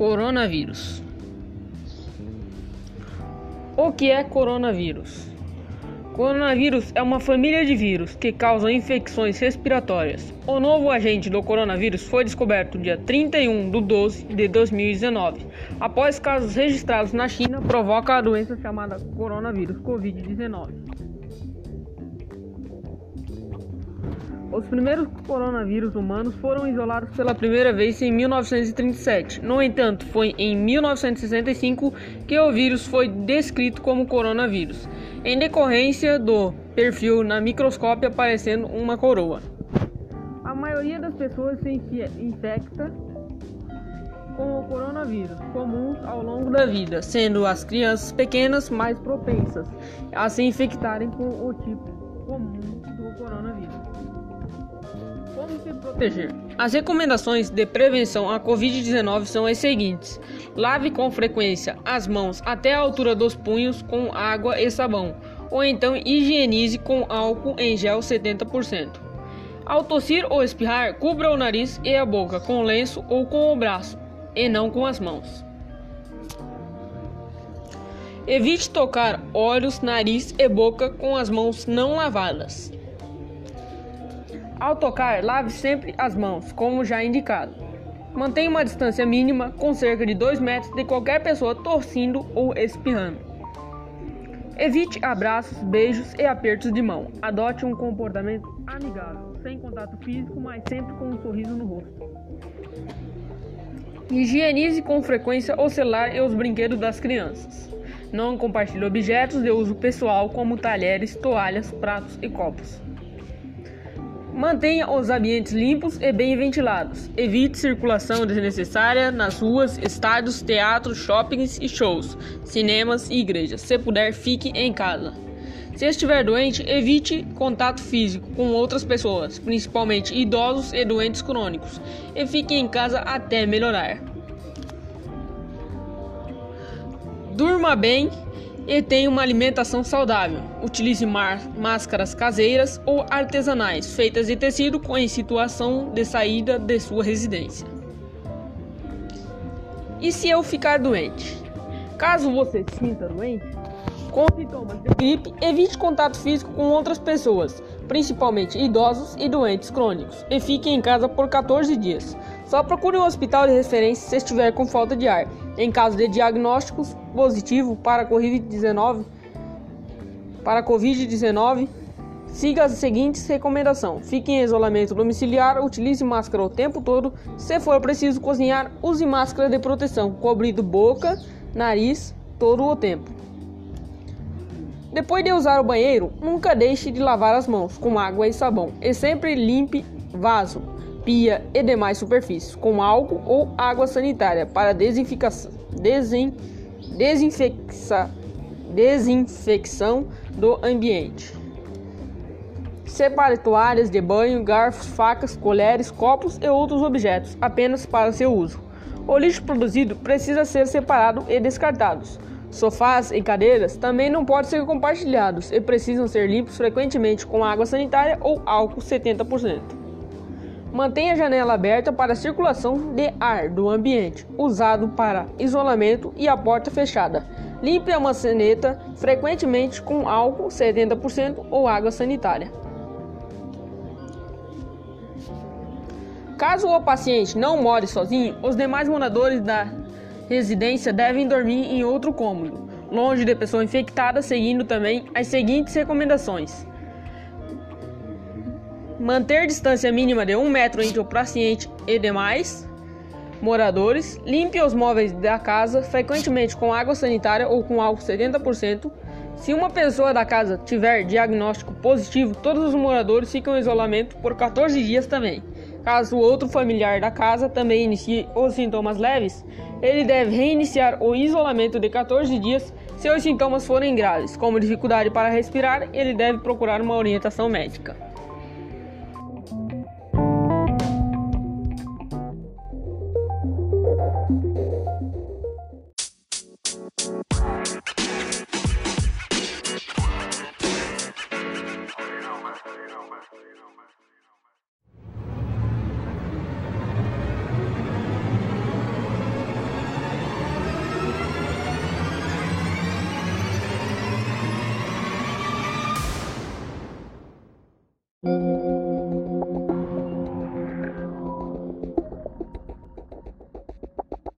Coronavírus. O que é coronavírus? Coronavírus é uma família de vírus que causam infecções respiratórias. O novo agente do coronavírus foi descoberto dia 31 de 12 de 2019, após casos registrados na China provoca a doença chamada coronavírus Covid-19. Os primeiros coronavírus humanos foram isolados pela primeira vez em 1937. No entanto, foi em 1965 que o vírus foi descrito como coronavírus, em decorrência do perfil na microscópio aparecendo uma coroa. A maioria das pessoas se infecta com o coronavírus comuns ao longo da vida, sendo as crianças pequenas mais propensas a se infectarem com o tipo comum do coronavírus. Como se proteger? As recomendações de prevenção à Covid-19 são as seguintes: lave com frequência as mãos até a altura dos punhos com água e sabão, ou então higienize com álcool em gel 70%. Ao tossir ou espirrar, cubra o nariz e a boca com lenço ou com o braço, e não com as mãos. Evite tocar olhos, nariz e boca com as mãos não lavadas. Ao tocar, lave sempre as mãos, como já indicado. Mantenha uma distância mínima com cerca de 2 metros de qualquer pessoa tossindo ou espirrando. Evite abraços, beijos e apertos de mão. Adote um comportamento amigável, sem contato físico, mas sempre com um sorriso no rosto. Higienize com frequência o celular e os brinquedos das crianças. Não compartilhe objetos de uso pessoal como talheres, toalhas, pratos e copos. Mantenha os ambientes limpos e bem ventilados. Evite circulação desnecessária nas ruas, estádios, teatros, shoppings e shows, cinemas e igrejas. Se puder, fique em casa. Se estiver doente, evite contato físico com outras pessoas, principalmente idosos e doentes crônicos, e fique em casa até melhorar. Durma bem e tenha uma alimentação saudável. Utilize máscaras caseiras ou artesanais feitas de tecido em situação de saída de sua residência. E se eu ficar doente? Caso você se sinta doente, com sintomas de gripe, evite contato físico com outras pessoas, principalmente idosos e doentes crônicos, e fique em casa por 14 dias. Só procure um hospital de referência se estiver com falta de ar. Em caso de diagnósticos positivo para Covid-19, para Covid-19, siga as seguintes recomendações: fique em isolamento domiciliar, utilize máscara o tempo todo. Se for preciso cozinhar, use máscara de proteção, cobrindo boca, nariz todo o tempo. Depois de usar o banheiro, nunca deixe de lavar as mãos com água e sabão e sempre limpe vaso pia e demais superfícies com álcool ou água sanitária para desinfecção, desin, desinfexa, desinfecção do ambiente. Separe toalhas de banho, garfos, facas, colheres, copos e outros objetos apenas para seu uso. O lixo produzido precisa ser separado e descartado. Sofás e cadeiras também não podem ser compartilhados e precisam ser limpos frequentemente com água sanitária ou álcool 70%. Mantenha a janela aberta para a circulação de ar do ambiente, usado para isolamento, e a porta fechada. Limpe a maçaneta frequentemente com álcool 70% ou água sanitária. Caso o paciente não more sozinho, os demais moradores da residência devem dormir em outro cômodo, longe de pessoa infectada, seguindo também as seguintes recomendações manter distância mínima de um metro entre o paciente e demais moradores, limpe os móveis da casa frequentemente com água sanitária ou com álcool 70%. Se uma pessoa da casa tiver diagnóstico positivo, todos os moradores ficam em isolamento por 14 dias também. Caso outro familiar da casa também inicie os sintomas leves, ele deve reiniciar o isolamento de 14 dias. Se os sintomas forem graves, como dificuldade para respirar, ele deve procurar uma orientação médica.